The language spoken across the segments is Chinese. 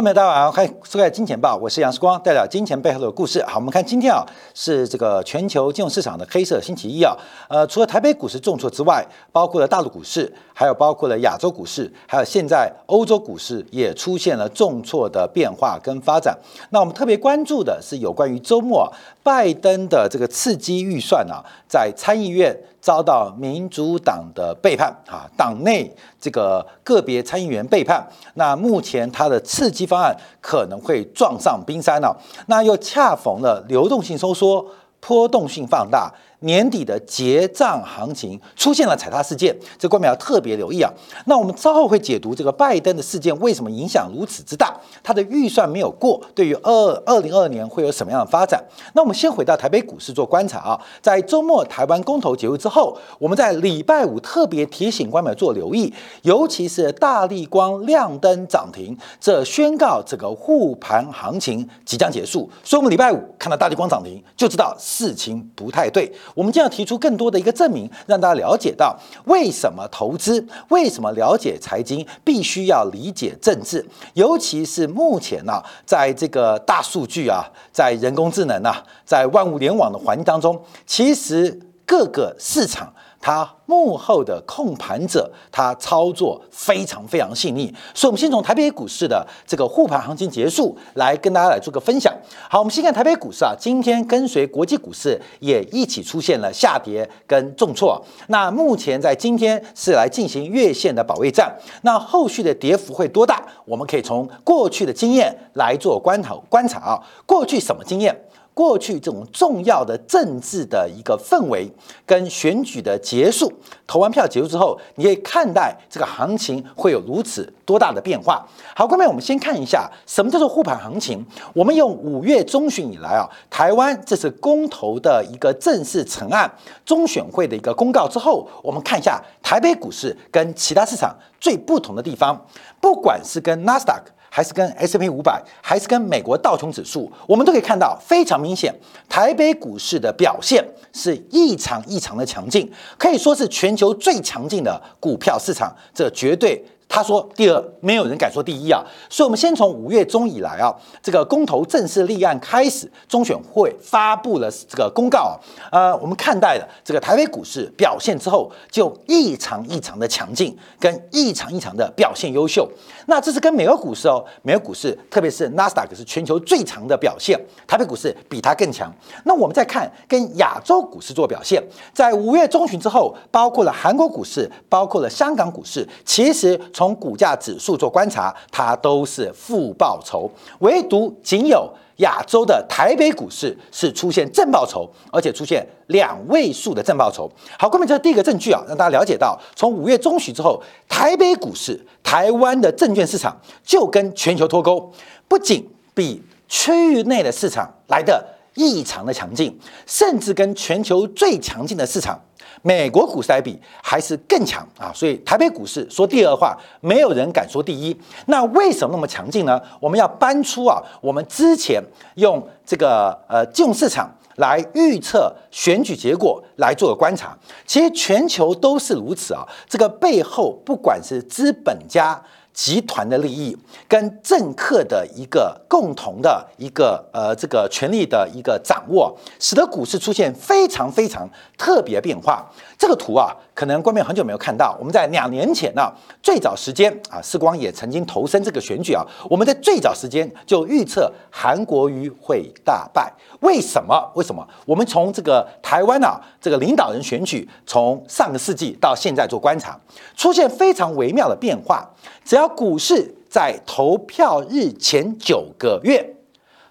朋友大家好，欢迎收看《金钱报》，我是杨世光，带表金钱背后的故事。好，我们看今天啊，是这个全球金融市场的黑色星期一啊。呃，除了台北股市重挫之外，包括了大陆股市，还有包括了亚洲股市，还有现在欧洲股市也出现了重挫的变化跟发展。那我们特别关注的是有关于周末拜登的这个刺激预算啊，在参议院。遭到民主党的背叛啊，党内这个个别参议员背叛，那目前他的刺激方案可能会撞上冰山了，那又恰逢了流动性收缩，波动性放大。年底的结账行情出现了踩踏事件，这观众要特别留意啊。那我们稍后会解读这个拜登的事件为什么影响如此之大，他的预算没有过，对于二二零二二年会有什么样的发展？那我们先回到台北股市做观察啊。在周末台湾公投结束之后，我们在礼拜五特别提醒观众做留意，尤其是大力光亮灯涨停，这宣告这个护盘行情即将结束。所以，我们礼拜五看到大力光涨停，就知道事情不太对。我们将要提出更多的一个证明，让大家了解到为什么投资，为什么了解财经，必须要理解政治，尤其是目前呢，在这个大数据啊，在人工智能啊，在万物联网的环境当中，其实各个市场。它幕后的控盘者，他操作非常非常细腻，所以，我们先从台北股市的这个护盘行情结束来跟大家来做个分享。好，我们先看台北股市啊，今天跟随国际股市也一起出现了下跌跟重挫。那目前在今天是来进行月线的保卫战，那后续的跌幅会多大？我们可以从过去的经验来做观察观察啊，过去什么经验？过去这种重要的政治的一个氛围跟选举的结束，投完票结束之后，你可以看待这个行情会有如此多大的变化。好，各位，我们先看一下什么叫做护盘行情。我们用五月中旬以来啊，台湾这次公投的一个正式成案，中选会的一个公告之后，我们看一下台北股市跟其他市场最不同的地方，不管是跟纳斯达克。还是跟 S P 五百，还是跟美国道琼指数，我们都可以看到非常明显，台北股市的表现是异常异常的强劲，可以说是全球最强劲的股票市场，这绝对。他说：“第二，没有人敢说第一啊！所以，我们先从五月中以来啊，这个公投正式立案开始，中选会发布了这个公告啊，呃，我们看待了这个台北股市表现之后，就异常异常的强劲，跟异常异常的表现优秀。那这是跟美国股市哦，美国股市特别是纳斯达克是全球最强的表现，台北股市比它更强。那我们再看跟亚洲股市做表现，在五月中旬之后，包括了韩国股市，包括了香港股市，其实。从股价指数做观察，它都是负报酬，唯独仅有亚洲的台北股市是出现正报酬，而且出现两位数的正报酬。好，后面这是第一个证据啊，让大家了解到，从五月中旬之后，台北股市、台湾的证券市场就跟全球脱钩，不仅比区域内的市场来的异常的强劲，甚至跟全球最强劲的市场。美国股市来比还是更强啊，所以台北股市说第二话，没有人敢说第一。那为什么那么强劲呢？我们要搬出啊，我们之前用这个呃金融市场来预测选举结果来做个观察，其实全球都是如此啊。这个背后不管是资本家。集团的利益跟政客的一个共同的一个呃这个权力的一个掌握，使得股市出现非常非常特别变化。这个图啊，可能观众很久没有看到。我们在两年前呢，最早时间啊，世光也曾经投身这个选举啊。我们在最早时间就预测韩国瑜会大败。为什么？为什么？我们从这个台湾啊，这个领导人选举，从上个世纪到现在做观察，出现非常微妙的变化。只要股市在投票日前九个月，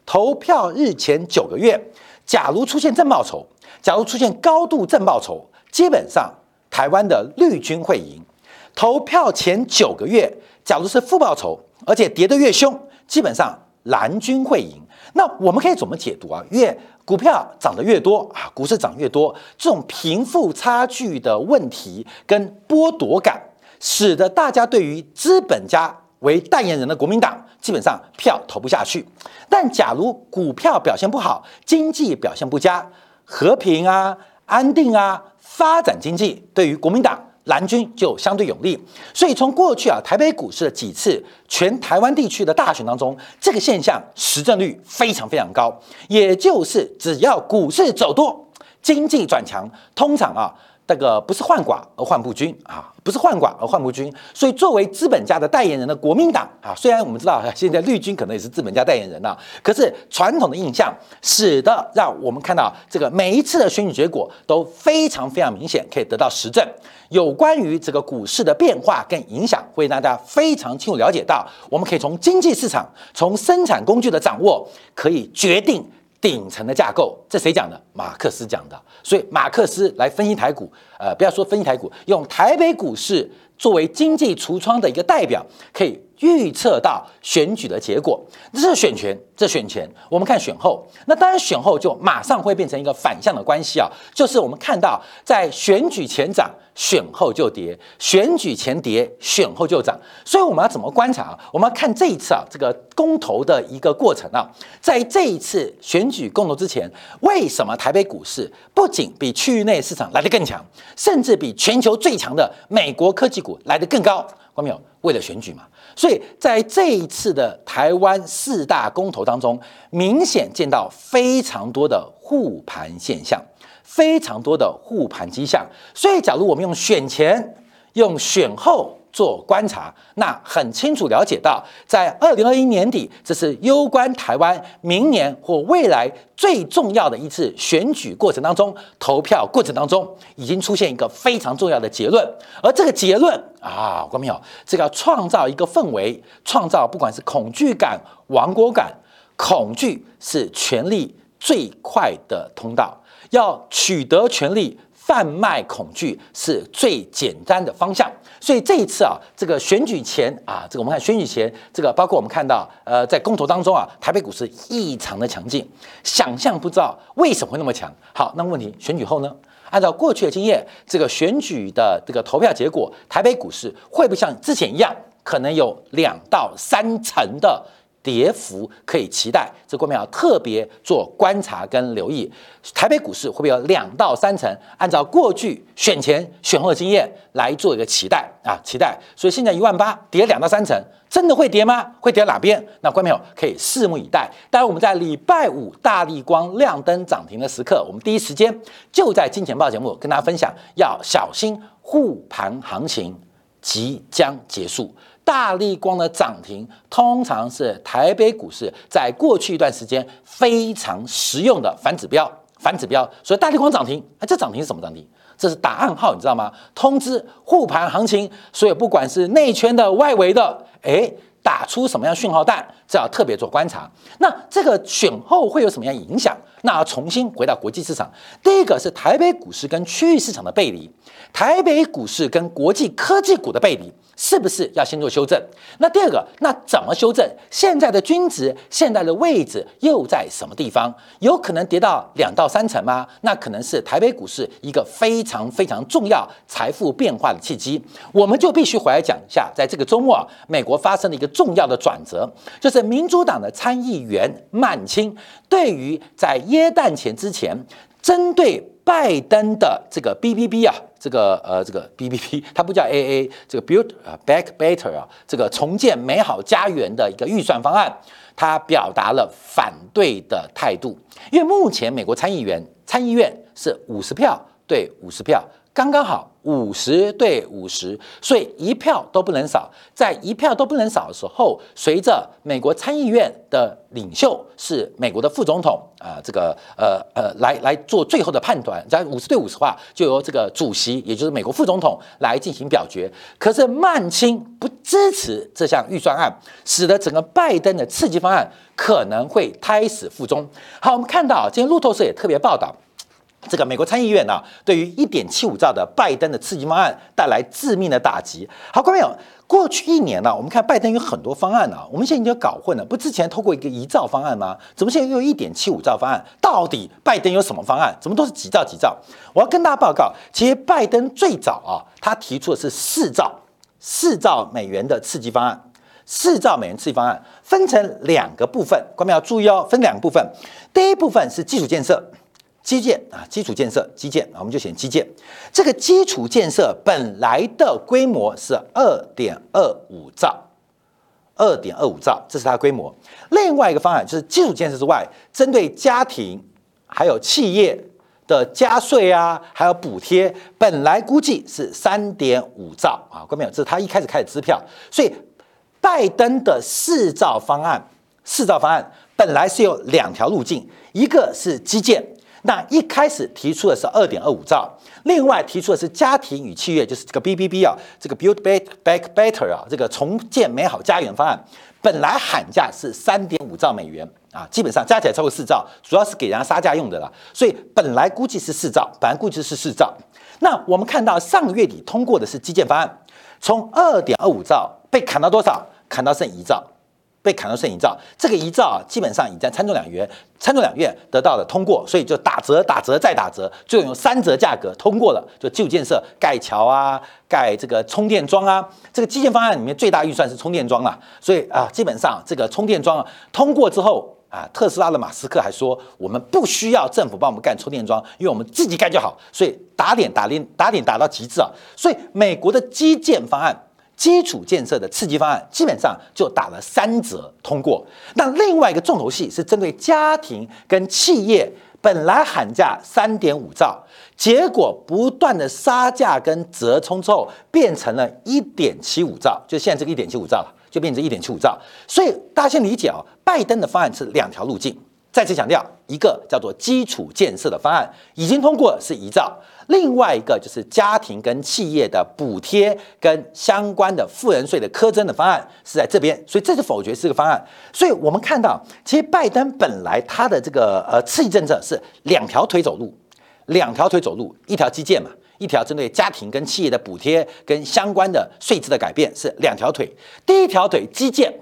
投票日前九个月，假如出现正报酬，假如出现高度正报酬，基本上台湾的绿军会赢。投票前九个月，假如是负报酬，而且跌得越凶，基本上蓝军会赢。那我们可以怎么解读啊？越股票涨得越多啊，股市涨越多，这种贫富差距的问题跟剥夺感。使得大家对于资本家为代言人的国民党基本上票投不下去。但假如股票表现不好，经济表现不佳，和平啊、安定啊、发展经济，对于国民党蓝军就相对有利。所以从过去啊，台北股市的几次全台湾地区的大选当中，这个现象实证率非常非常高。也就是只要股市走多，经济转强，通常啊。这个不是患寡而患不均啊，不是患寡而患不均。所以作为资本家的代言人的国民党啊，虽然我们知道现在绿军可能也是资本家代言人啊，可是传统的印象使得让我们看到这个每一次的选举结果都非常非常明显，可以得到实证。有关于这个股市的变化跟影响，会让大家非常清楚了解到，我们可以从经济市场、从生产工具的掌握，可以决定。顶层的架构，这谁讲的？马克思讲的。所以马克思来分析台股，呃，不要说分析台股，用台北股市作为经济橱窗的一个代表，可以预测到选举的结果。这是选前，这选前，我们看选后。那当然选后就马上会变成一个反向的关系啊，就是我们看到在选举前涨。选后就跌，选举前跌，选后就涨。所以我们要怎么观察啊？我们要看这一次啊，这个公投的一个过程啊。在这一次选举公投之前，为什么台北股市不仅比区域内市场来得更强，甚至比全球最强的美国科技股来得更高？关没有？为了选举嘛。所以在这一次的台湾四大公投当中，明显见到非常多的护盘现象。非常多的护盘迹象，所以假如我们用选前、用选后做观察，那很清楚了解到，在二零二一年底，这是攸关台湾明年或未来最重要的一次选举过程当中，投票过程当中已经出现一个非常重要的结论，而这个结论啊，观众朋友，这个要创造一个氛围，创造不管是恐惧感、亡国感，恐惧是权力最快的通道。要取得权力，贩卖恐惧是最简单的方向。所以这一次啊，这个选举前啊，这个我们看选举前，这个包括我们看到，呃，在公投当中啊，台北股市异常的强劲，想象不知道为什么会那么强。好，那问题选举后呢？按照过去的经验，这个选举的这个投票结果，台北股市会不会像之前一样，可能有两到三成的？跌幅可以期待，这股票要特别做观察跟留意。台北股市会不会有两到三成？按照过去选前、选后的经验来做一个期待啊，期待。所以现在一万八跌两到三成，真的会跌吗？会跌哪边？那观众朋友可以拭目以待。当然，我们在礼拜五大力光亮灯涨停的时刻，我们第一时间就在金钱报节目跟大家分享，要小心护盘行情即将结束。大力光的涨停通常是台北股市在过去一段时间非常实用的反指标，反指标。所以大力光涨停，哎，这涨停是什么涨停？这是打暗号，你知道吗？通知护盘行情。所以不管是内圈的、外围的，哎，打出什么样讯号弹，这要特别做观察。那这个选后会有什么样影响？那要重新回到国际市场，第一个是台北股市跟区域市场的背离，台北股市跟国际科技股的背离。是不是要先做修正？那第二个，那怎么修正？现在的均值，现在的位置又在什么地方？有可能跌到两到三成吗？那可能是台北股市一个非常非常重要财富变化的契机。我们就必须回来讲一下，在这个周末啊，美国发生了一个重要的转折，就是民主党的参议员曼青对于在耶诞前之前针对。拜登的这个 B B B 啊，这个呃，这个 B B B，它不叫 A A，这个 Build 啊 Back Better 啊，这个重建美好家园的一个预算方案，他表达了反对的态度。因为目前美国参议员参议院是五十票对五十票。刚刚好五十对五十，所以一票都不能少。在一票都不能少的时候，随着美国参议院的领袖是美国的副总统啊，这个呃呃来来做最后的判断，在五十对五十话，就由这个主席，也就是美国副总统来进行表决。可是曼青不支持这项预算案，使得整个拜登的刺激方案可能会胎死腹中。好，我们看到今天路透社也特别报道。这个美国参议院呢，对于一点七五兆的拜登的刺激方案带来致命的打击。好，各位朋友，过去一年呢，我们看拜登有很多方案呢，我们现在已经搞混了。不，之前透过一个一兆方案吗？怎么现在又一点七五兆方案？到底拜登有什么方案？怎么都是几兆几兆？我要跟大家报告，其实拜登最早啊，他提出的是四兆四兆美元的刺激方案，四兆美元刺激方案分成两个部分，各位要注意哦，分两个部分。第一部分是基础建设。基建啊，基础建设，基建啊，我们就选基建。这个基础建设本来的规模是二点二五兆，二点二五兆，这是它规模。另外一个方案就是基础建设之外，针对家庭还有企业的加税啊，还有补贴，本来估计是三点五兆啊，各位朋友，这是他一开始开的支票。所以拜登的四兆方案，四兆方案本来是有两条路径，一个是基建。那一开始提出的是二点二五兆，另外提出的是家庭与企业，就是这个 B B B 啊，这个 Build Back Back Better 啊，这个重建美好家园方案，本来喊价是三点五兆美元啊，基本上加起来超过四兆，主要是给人家杀价用的了，所以本来估计是四兆，本来估计是四兆。那我们看到上个月底通过的是基建方案，从二点二五兆被砍到多少？砍到剩一兆。被砍到摄影照，这个遗照啊，基本上已在参众两院、参众两院得到了通过，所以就打折、打折再打折，最后用三折价格通过了，就基础建设盖桥啊、盖这个充电桩啊。这个基建方案里面最大预算是充电桩了，所以啊，基本上这个充电桩啊通过之后啊，特斯拉的马斯克还说，我们不需要政府帮我们干充电桩，因为我们自己干就好，所以打点打点打点打到极致啊。所以美国的基建方案。基础建设的刺激方案基本上就打了三折通过。那另外一个重头戏是针对家庭跟企业，本来喊价三点五兆，结果不断的杀价跟折冲之后，变成了一点七五兆，就现在这个一点七五兆了，就变成一点七五兆。所以大家先理解啊，拜登的方案是两条路径。再次强调，一个叫做基础建设的方案已经通过，是一兆；另外一个就是家庭跟企业的补贴跟相关的富人税的苛征的方案是在这边，所以这是否决是个方案。所以我们看到，其实拜登本来他的这个呃刺激政策是两条腿走路，两条腿走路，一条基建嘛，一条针对家庭跟企业的补贴跟相关的税制的改变是两条腿。第一条腿基建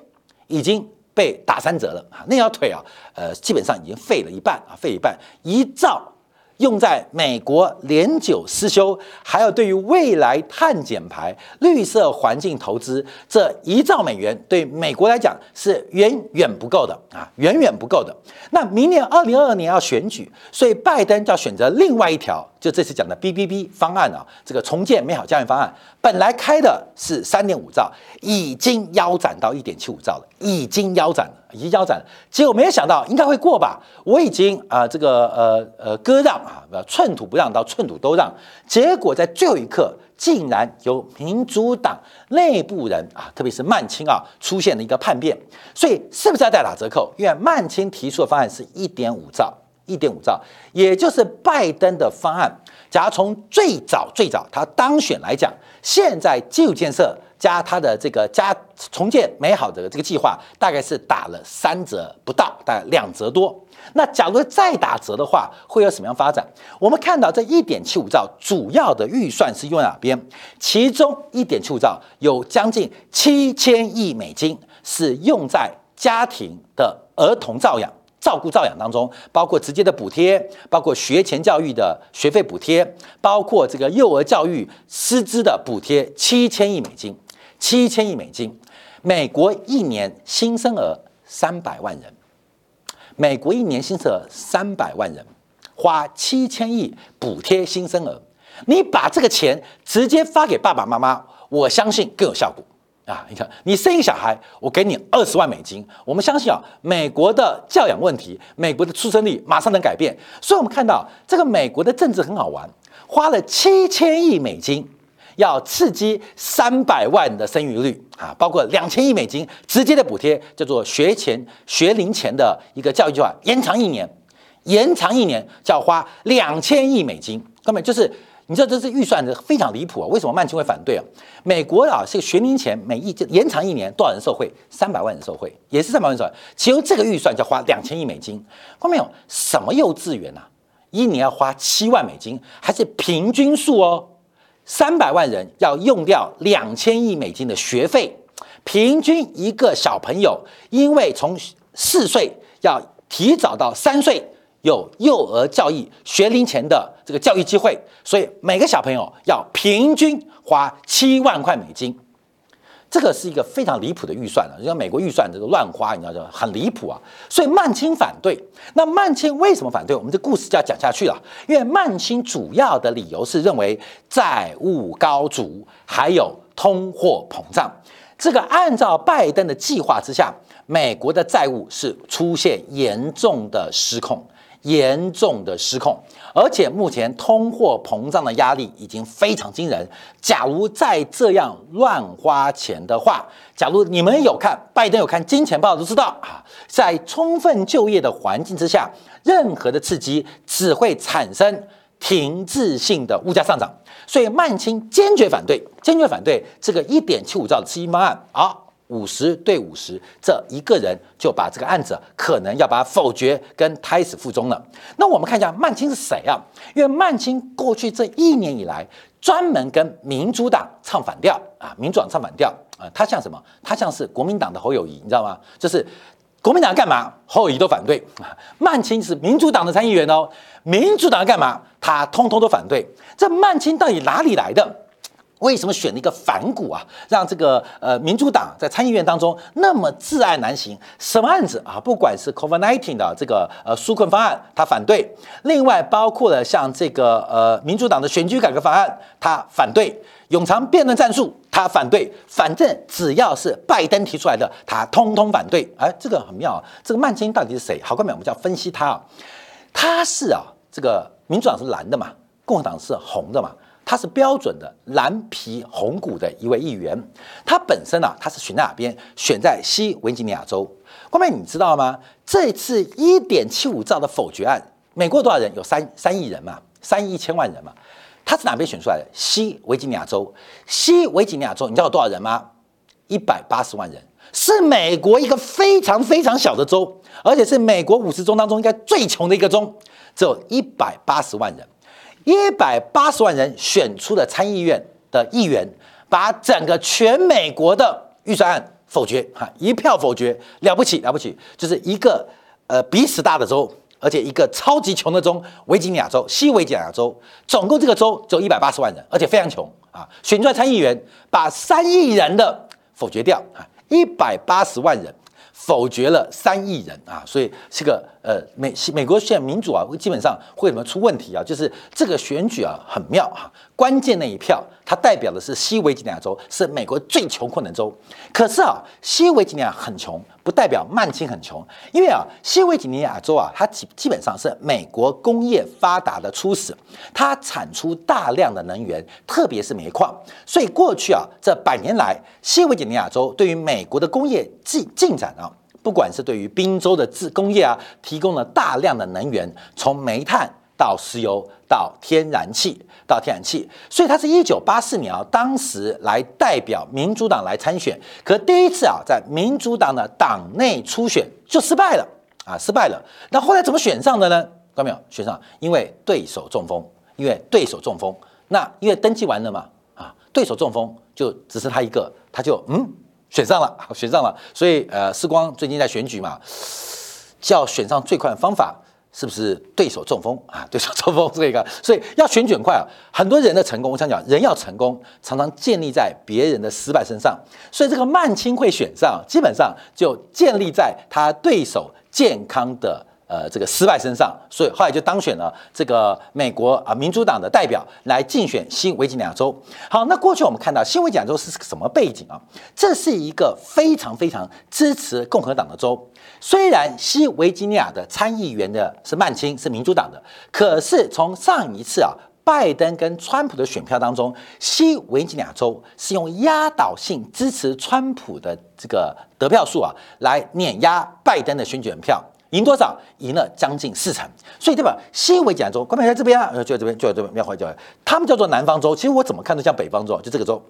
已经。被打三折了啊！那条腿啊，呃，基本上已经废了一半啊，废一半，一兆用在美国连九失修，还有对于未来碳减排、绿色环境投资，这一兆美元对美国来讲是远远不够的啊，远远不够的。那明年二零二二年要选举，所以拜登就要选择另外一条。就这次讲的 B B B 方案啊，这个重建美好家园方案，本来开的是三点五兆，已经腰斩到一点七五兆了，已经腰斩了，已经腰斩了。结果没有想到应该会过吧？我已经啊，这个呃呃割让啊，寸土不让到寸土都让。结果在最后一刻，竟然由民主党内部人啊，特别是曼青啊，出现了一个叛变。所以是不是要再打折扣？因为曼青提出的方案是一点五兆。一点五兆，也就是拜登的方案。假如从最早最早他当选来讲，现在基础建设加他的这个加重建美好的这个计划，大概是打了三折不到，大概两折多。那假如再打折的话，会有什么样发展？我们看到这一点七五兆主要的预算是用在哪边？其中一点七五兆有将近七千亿美金是用在家庭的儿童照养。照顾照养当中，包括直接的补贴，包括学前教育的学费补贴，包括这个幼儿教育师资的补贴，七千亿美金，七千亿美金。美国一年新生儿三百万人，美国一年新生儿三百万人，花七千亿补贴新生儿，你把这个钱直接发给爸爸妈妈，我相信更有效果。啊，你看，你生一个小孩，我给你二十万美金。我们相信啊，美国的教养问题，美国的出生率马上能改变。所以，我们看到这个美国的政治很好玩，花了七千亿美金，要刺激三百万的生育率啊，包括两千亿美金直接的补贴，叫做学前学龄前的一个教育计划，延长一年，延长一年就要花两千亿美金，根本就是。你知道这是预算的非常离谱啊！为什么曼青会反对啊？美国啊，是学龄前每一年延长一年多少人受惠？三百万人受惠，也是三百万人受惠。其中这个预算就花两千亿美金，看到没有？什么幼稚园啊？一年要花七万美金，还是平均数哦？三百万人要用掉两千亿美金的学费，平均一个小朋友，因为从四岁要提早到三岁。有幼儿教育学龄前的这个教育机会，所以每个小朋友要平均花七万块美金。这个是一个非常离谱的预算了，因为美国预算这个乱花，你知道吗？很离谱啊。所以曼青反对。那曼青为什么反对？我们这故事就要讲下去了。因为曼青主要的理由是认为债务高筑，还有通货膨胀。这个按照拜登的计划之下，美国的债务是出现严重的失控。严重的失控，而且目前通货膨胀的压力已经非常惊人。假如再这样乱花钱的话，假如你们有看拜登有看《金钱报》都知道啊，在充分就业的环境之下，任何的刺激只会产生停滞性的物价上涨。所以曼青坚决反对，坚决反对这个一点七五兆的刺激方案。好。五十对五十，这一个人就把这个案子可能要把它否决跟胎死腹中了。那我们看一下曼青是谁啊？因为曼青过去这一年以来，专门跟民主党唱反调啊，民主党唱反调啊，他像什么？他像是国民党的侯友谊，你知道吗？就是国民党干嘛，侯友谊都反对。曼青是民主党的参议员哦，民主党干嘛，他通通都反对。这曼青到底哪里来的？为什么选了一个反骨啊？让这个呃民主党在参议院当中那么自爱难行？什么案子啊？不管是 COVID-19 的这个呃纾困方案，他反对；另外包括了像这个呃民主党的选举改革方案，他反对；永长辩论战术，他反对。反正只要是拜登提出来的，他通通反对。哎，这个很妙啊！这个曼青到底是谁？好，关面我们就要分析他啊。他是啊，这个民主党是蓝的嘛，共和党是红的嘛。他是标准的蓝皮红骨的一位议员，他本身啊，他是选在哪边？选在西维吉尼亚州。后面你知道吗？这次一点七五兆的否决案，美国多少人？有三三亿人嘛，三亿一千万人嘛。他是哪边选出来的？西维吉尼亚州。西维吉尼亚州，你知道有多少人吗？一百八十万人，是美国一个非常非常小的州，而且是美国五十州当中应该最穷的一个州，只有一百八十万人。一百八十万人选出了参议院的议员，把整个全美国的预算案否决，哈，一票否决，了不起了不起，就是一个呃比此大的州，而且一个超级穷的州——维吉尼亚州，西维吉尼亚州，总共这个州只有一百八十万人，而且非常穷啊，选出来参议员把三亿人的否决掉，啊，一百八十万人。否决了三亿人啊，所以这个呃美美国现在民主啊，基本上会怎么出问题啊？就是这个选举啊很妙啊，关键那一票它代表的是西维吉尼亚州，是美国最穷困的州。可是啊，西维吉尼亚很穷，不代表曼青很穷，因为啊，西维吉尼亚州啊，它基基本上是美国工业发达的初始，它产出大量的能源，特别是煤矿。所以过去啊，这百年来，西维吉尼亚州对于美国的工业进进展啊。不管是对于宾州的制工业啊，提供了大量的能源，从煤炭到石油到天然气到天然气，所以他是一九八四年啊，当时来代表民主党来参选，可第一次啊，在民主党的党内初选就失败了啊，失败了。那后来怎么选上的呢？看到没有？选上，因为对手中风，因为对手中风。那因为登记完了嘛，啊，对手中风就只是他一个，他就嗯。选上了，选上了，所以呃，时光最近在选举嘛，叫选上最快的方法是不是对手中风啊？对手中风这个，所以要选卷快啊。很多人的成功，我想讲，人要成功，常常建立在别人的失败身上。所以这个曼青会选上，基本上就建立在他对手健康的。呃，这个失败身上，所以后来就当选了这个美国啊民主党的代表来竞选新维吉尼亚州。好，那过去我们看到新维吉尼亚州是什么背景啊？这是一个非常非常支持共和党的州。虽然西维吉尼亚的参议员的是曼青，是民主党的，可是从上一次啊拜登跟川普的选票当中，西维吉尼亚州是用压倒性支持川普的这个得票数啊来碾压拜登的选举人票。赢多少？赢了将近四成，所以对吧？西维吉尼亚州，关美在这边啊，就在这边，就在这边，庙会就在。他们叫做南方州，其实我怎么看都像北方州，就这个州，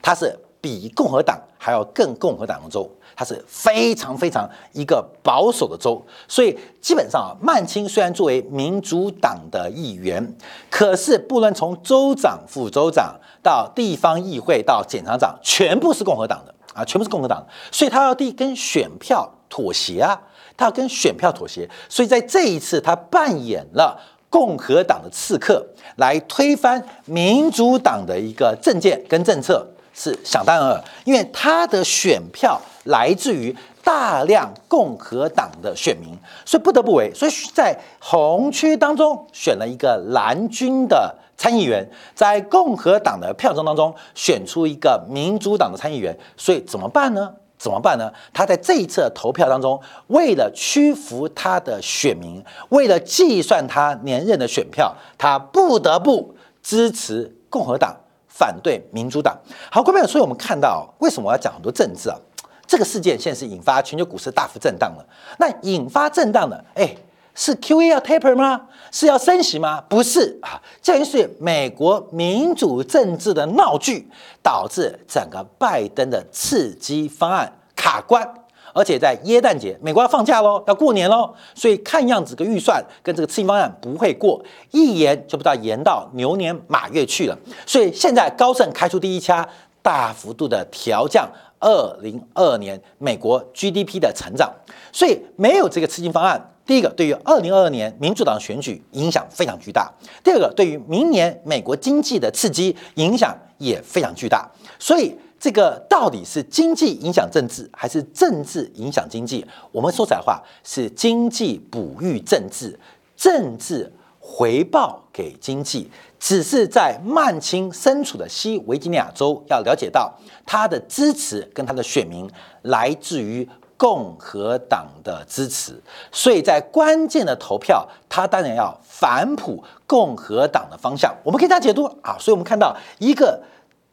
它是比共和党还要更共和党的州，它是非常非常一个保守的州。所以基本上啊，曼青虽然作为民主党的议员，可是不论从州长、副州长到地方议会到检察长，全部是共和党的啊，全部是共和党，所以他要第跟选票妥协啊。他要跟选票妥协，所以在这一次，他扮演了共和党的刺客，来推翻民主党的一个政见跟政策。是想当然尔，因为他的选票来自于大量共和党的选民，所以不得不为。所以在红区当中选了一个蓝军的参议员，在共和党的票中当中选出一个民主党的参议员，所以怎么办呢？怎么办呢？他在这一次投票当中，为了屈服他的选民，为了计算他连任的选票，他不得不支持共和党，反对民主党。好，各位朋友所以我们看到，为什么我要讲很多政治啊？这个事件现在是引发全球股市大幅震荡了。那引发震荡的，哎。是 Q E 要 taper 吗？是要升息吗？不是啊，这是美国民主政治的闹剧，导致整个拜登的刺激方案卡关，而且在耶诞节，美国要放假喽，要过年喽，所以看样子个预算跟这个刺激方案不会过，一延就不知道延到牛年马月去了。所以现在高盛开出第一枪，大幅度的调降二零二二年美国 GDP 的成长，所以没有这个刺激方案。第一个，对于二零二二年民主党选举影响非常巨大；第二个，对于明年美国经济的刺激影响也非常巨大。所以，这个到底是经济影响政治，还是政治影响经济？我们说实话，是经济哺育政治，政治回报给经济。只是在曼青身处的西维吉尼亚州，要了解到他的支持跟他的选民来自于。共和党的支持，所以在关键的投票，他当然要反哺共和党的方向。我们可以这样解读啊，所以我们看到一个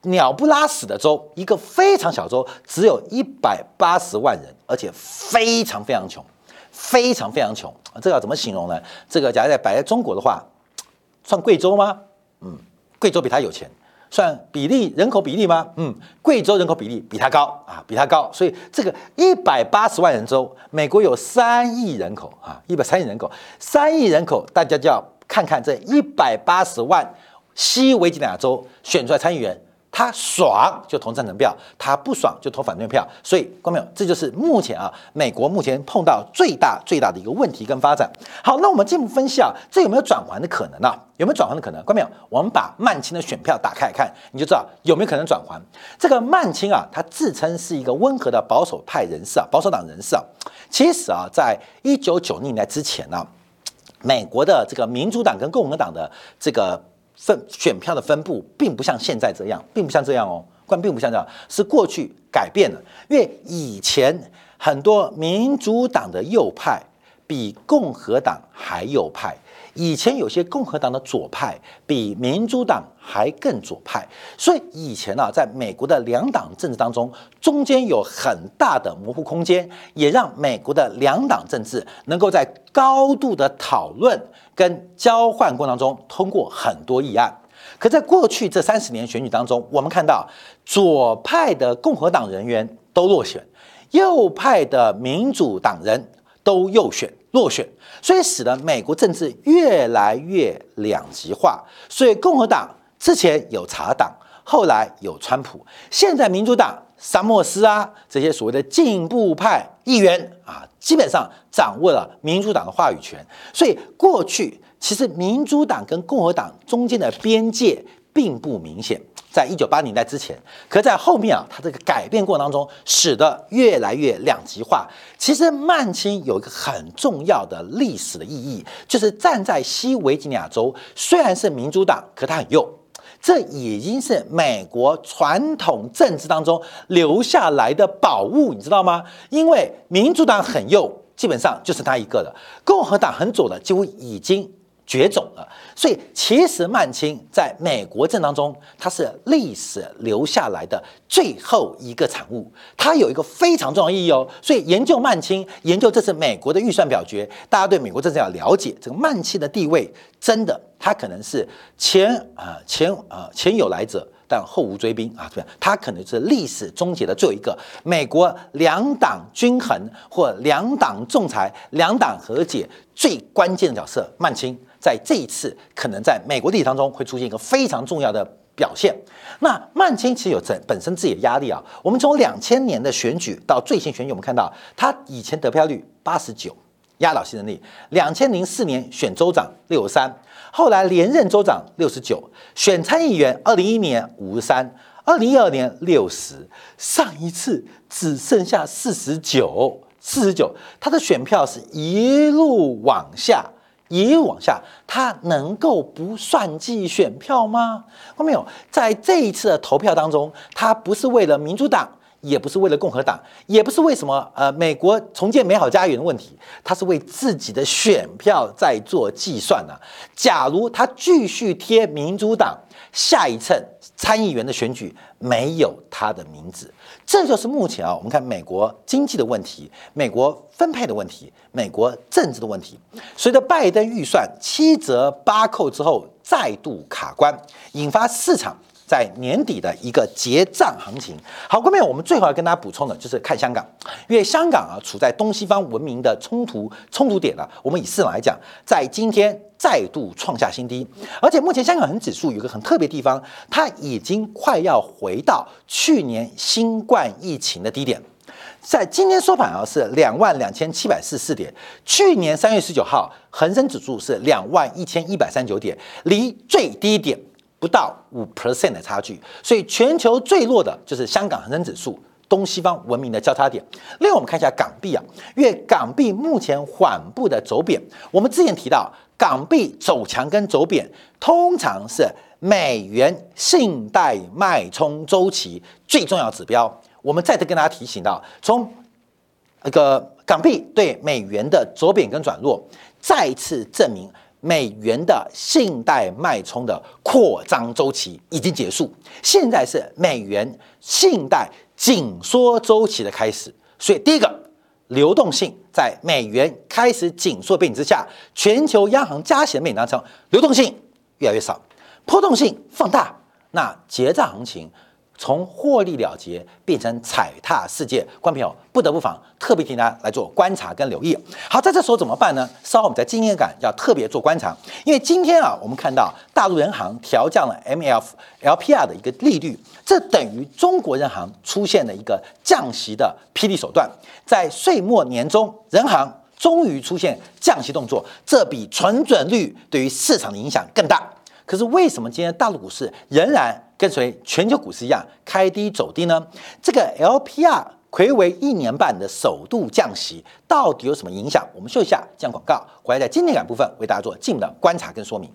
鸟不拉屎的州，一个非常小州，只有一百八十万人，而且非常非常穷，非常非常穷。这个要怎么形容呢？这个假如在摆在中国的话，算贵州吗？嗯，贵州比他有钱。算比例人口比例吗？嗯，贵州人口比例比它高啊，比它高。所以这个一百八十万人州，美国有三亿人口啊，一百三亿人口，三亿人口，大家就要看看这一百八十万西维吉尼亚州选出来参议员。他爽就投赞成票，他不爽就投反对票，所以观众朋友，这就是目前啊，美国目前碰到最大最大的一个问题跟发展。好，那我们进一步分析啊，这有没有转环的可能呢？有没有转环的可能？观众朋友，我们把曼青的选票打开来看，你就知道有没有可能转环。这个曼青啊，他自称是一个温和的保守派人士啊，保守党人士啊。其实啊，在一九九零年代之前呢，美国的这个民主党跟共和党的这个。分选票的分布并不像现在这样，并不像这样哦，关并不像这样，是过去改变了。因为以前很多民主党的右派比共和党还右派。以前有些共和党的左派比民主党还更左派，所以以前呢，在美国的两党政治当中，中间有很大的模糊空间，也让美国的两党政治能够在高度的讨论跟交换过程当中通过很多议案。可在过去这三十年选举当中，我们看到左派的共和党人员都落选，右派的民主党人都右选。落选，所以使得美国政治越来越两极化。所以共和党之前有茶党，后来有川普，现在民主党沙莫斯啊这些所谓的进步派议员啊，基本上掌握了民主党的话语权。所以过去其实民主党跟共和党中间的边界并不明显。在一九八年代之前，可在后面啊，它这个改变过程当中，使得越来越两极化。其实曼青有一个很重要的历史的意义，就是站在西维吉尼亚州，虽然是民主党，可它很右，这已经是美国传统政治当中留下来的宝物，你知道吗？因为民主党很右，基本上就是他一个了；共和党很左的，几乎已经。绝种了，所以其实曼青在美国政当中，它是历史留下来的最后一个产物，它有一个非常重要意义哦。所以研究曼青，研究这次美国的预算表决，大家对美国政治要了解，这个曼青的地位真的，它可能是前啊前啊前有来者，但后无追兵啊，对吧？它可能是历史终结的最后一个美国两党均衡或两党仲裁、两党和解最关键的角色，曼青。在这一次，可能在美国历史当中会出现一个非常重要的表现。那曼青其实有本本身自己的压力啊。我们从两千年的选举到最新选举，我们看到他以前得票率八十九，压倒性的力。两千零四年选州长六十三，后来连任州长六十九，选参议员二零一一年五十三，二零一二年六十，上一次只剩下四十九，四十九，他的选票是一路往下，一路往下，他能够不算计选票吗？看到没有？在这一次的投票当中，他不是为了民主党。也不是为了共和党，也不是为什么呃美国重建美好家园的问题，他是为自己的选票在做计算呢。假如他继续贴民主党，下一次参议员的选举没有他的名字，这就是目前啊我们看美国经济的问题、美国分配的问题、美国政治的问题。随着拜登预算七折八扣之后再度卡关，引发市场。在年底的一个结账行情，好，后面我们最后要跟大家补充的就是看香港，因为香港啊处在东西方文明的冲突冲突点了。我们以市场来讲，在今天再度创下新低，而且目前香港恒指数有一个很特别地方，它已经快要回到去年新冠疫情的低点，在今天收盘啊是两万两千七百四十四点，去年三月十九号恒生指数是两万一千一百三十九点，离最低点。不到五 percent 的差距，所以全球最弱的就是香港恒生指数，东西方文明的交叉点。另外，我们看一下港币啊，因为港币目前缓步的走贬。我们之前提到，港币走强跟走贬，通常是美元信贷脉冲周期最重要指标。我们再次跟大家提醒到，从那个港币对美元的走贬跟转弱，再次证明。美元的信贷脉冲的扩张周期已经结束，现在是美元信贷紧缩周期的开始。所以，第一个流动性在美元开始紧缩背景之下，全球央行加息的背景当中，流动性越来越少，波动性放大，那结账行情。从获利了结变成踩踏世界，观众朋友不得不防，特别替大家来做观察跟留意。好，在这时候怎么办呢？稍后我们在今天感要特别做观察，因为今天啊，我们看到大陆人行调降了 MLF L P R 的一个利率，这等于中国人行出现了一个降息的霹雳手段。在岁末年终，人行终于出现降息动作，这比存准率对于市场的影响更大。可是为什么今天大陆股市仍然？跟随全球股市一样开低走低呢？这个 LPR 魁为一年半的首度降息，到底有什么影响？我们秀一下，降广告，回来在经典感部分为大家做进一步的观察跟说明。